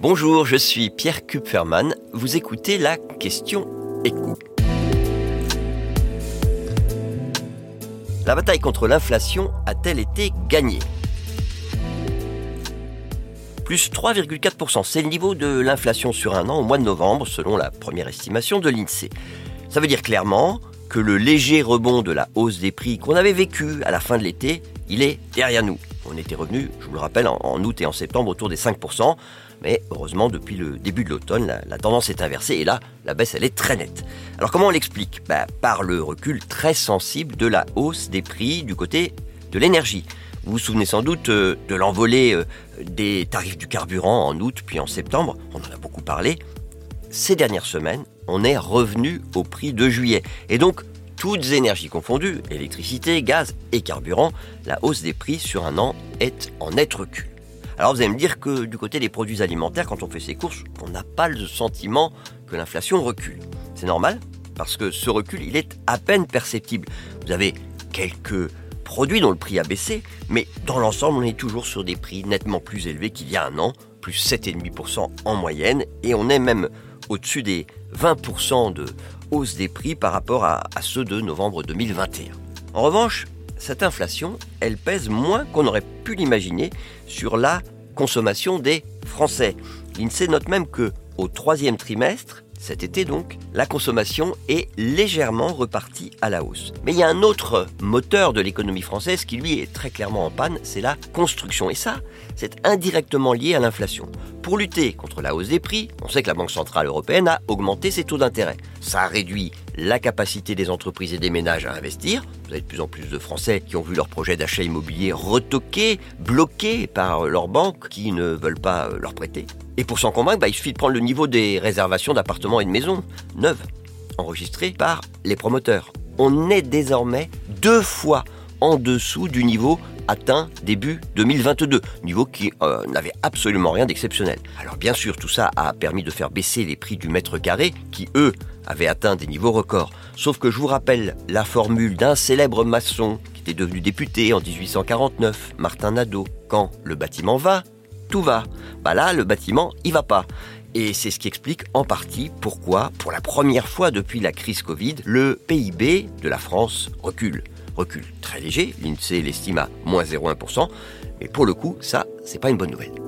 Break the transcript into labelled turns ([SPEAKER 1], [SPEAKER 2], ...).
[SPEAKER 1] Bonjour, je suis Pierre Kupferman. Vous écoutez la question écho. La bataille contre l'inflation a-t-elle été gagnée? Plus 3,4%, c'est le niveau de l'inflation sur un an au mois de novembre, selon la première estimation de l'INSEE. Ça veut dire clairement que le léger rebond de la hausse des prix qu'on avait vécu à la fin de l'été, il est derrière nous. On était revenu, je vous le rappelle, en août et en septembre autour des 5%. Mais heureusement, depuis le début de l'automne, la, tendance est inversée et là, la baisse, elle est très nette. Alors comment on l'explique? Bah, Par le recul très sensible de la hausse des prix du côté de l'énergie. Vous vous souvenez sans doute euh, de l'envolée euh, des tarifs du carburant en août puis en septembre, on en a beaucoup parlé. Ces dernières semaines, on est revenu au prix de juillet. Et donc, toutes énergies confondues, électricité, gaz et carburant, la hausse des prix sur un an est en net recul. Alors vous allez me dire que du côté des produits alimentaires, quand on fait ses courses, on n'a pas le sentiment que l'inflation recule. C'est normal, parce que ce recul, il est à peine perceptible. Vous avez quelques produits dont le prix a baissé, mais dans l'ensemble, on est toujours sur des prix nettement plus élevés qu'il y a un an, plus 7,5% en moyenne, et on est même au-dessus des 20% de hausse des prix par rapport à, ceux de novembre 2021. En revanche, cette inflation, elle pèse moins qu'on aurait pu l'imaginer sur la consommation des Français. L'INSEE note même que au troisième trimestre, cet été donc, la consommation est légèrement repartie à la hausse. Mais il y a un autre moteur de l'économie française qui lui est très clairement en panne, c'est la construction. Et ça, c'est indirectement lié à l'inflation. Pour lutter contre la hausse des prix, on sait que la Banque Centrale Européenne a augmenté ses taux d'intérêt. Ça réduit la capacité des entreprises et des ménages à investir. Vous avez de plus en plus de Français qui ont vu leur projet d'achat immobilier retoqué, bloqué par leurs banques qui ne veulent pas leur prêter. Et pour s'en convaincre, bah, il suffit de prendre le niveau des réservations d'appartements et de maisons neuves, enregistrées par les promoteurs. On est désormais deux fois en dessous du niveau atteint début 2022, niveau qui euh, n'avait absolument rien d'exceptionnel. Alors bien sûr, tout ça a permis de faire baisser les prix du mètre carré, qui eux avaient atteint des niveaux records. Sauf que je vous rappelle la formule d'un célèbre maçon qui était devenu député en 1849, Martin Nadeau. Quand le bâtiment va, tout va. Bah là, le bâtiment, il va pas. Et c'est ce qui explique en partie pourquoi, pour la première fois depuis la crise Covid, le PIB de la France recule. Recule très léger, l'INSEE l'estime à moins 0,1%, mais pour le coup, ça, c'est pas une bonne nouvelle.